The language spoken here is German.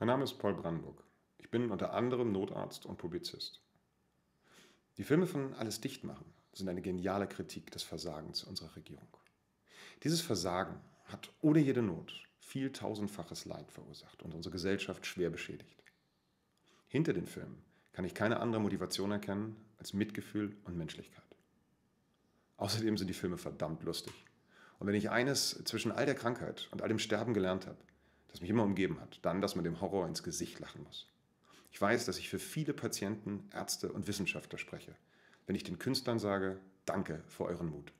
Mein Name ist Paul Brandenburg. Ich bin unter anderem Notarzt und Publizist. Die Filme von Alles dicht machen sind eine geniale Kritik des Versagens unserer Regierung. Dieses Versagen hat ohne jede Not viel tausendfaches Leid verursacht und unsere Gesellschaft schwer beschädigt. Hinter den Filmen kann ich keine andere Motivation erkennen als Mitgefühl und Menschlichkeit. Außerdem sind die Filme verdammt lustig. Und wenn ich eines zwischen all der Krankheit und all dem Sterben gelernt habe, das mich immer umgeben hat, dann, dass man dem Horror ins Gesicht lachen muss. Ich weiß, dass ich für viele Patienten, Ärzte und Wissenschaftler spreche, wenn ich den Künstlern sage, danke für euren Mut.